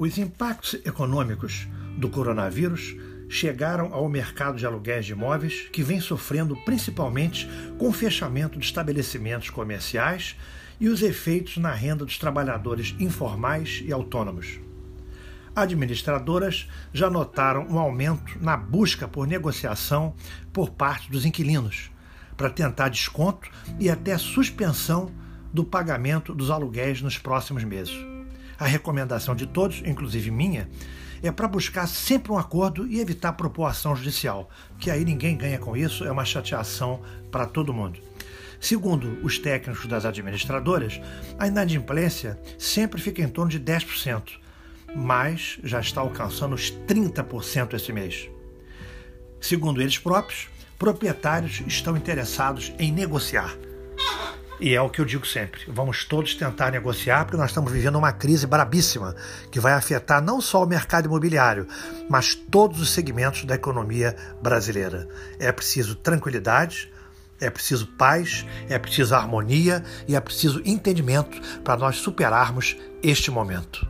Os impactos econômicos do coronavírus chegaram ao mercado de aluguéis de imóveis, que vem sofrendo principalmente com o fechamento de estabelecimentos comerciais e os efeitos na renda dos trabalhadores informais e autônomos. Administradoras já notaram um aumento na busca por negociação por parte dos inquilinos, para tentar desconto e até suspensão do pagamento dos aluguéis nos próximos meses. A recomendação de todos, inclusive minha, é para buscar sempre um acordo e evitar propoação judicial, que aí ninguém ganha com isso, é uma chateação para todo mundo. Segundo os técnicos das administradoras, a inadimplência sempre fica em torno de 10%, mas já está alcançando os 30% esse mês. Segundo eles próprios, proprietários estão interessados em negociar e é o que eu digo sempre: vamos todos tentar negociar, porque nós estamos vivendo uma crise brabíssima que vai afetar não só o mercado imobiliário, mas todos os segmentos da economia brasileira. É preciso tranquilidade, é preciso paz, é preciso harmonia e é preciso entendimento para nós superarmos este momento.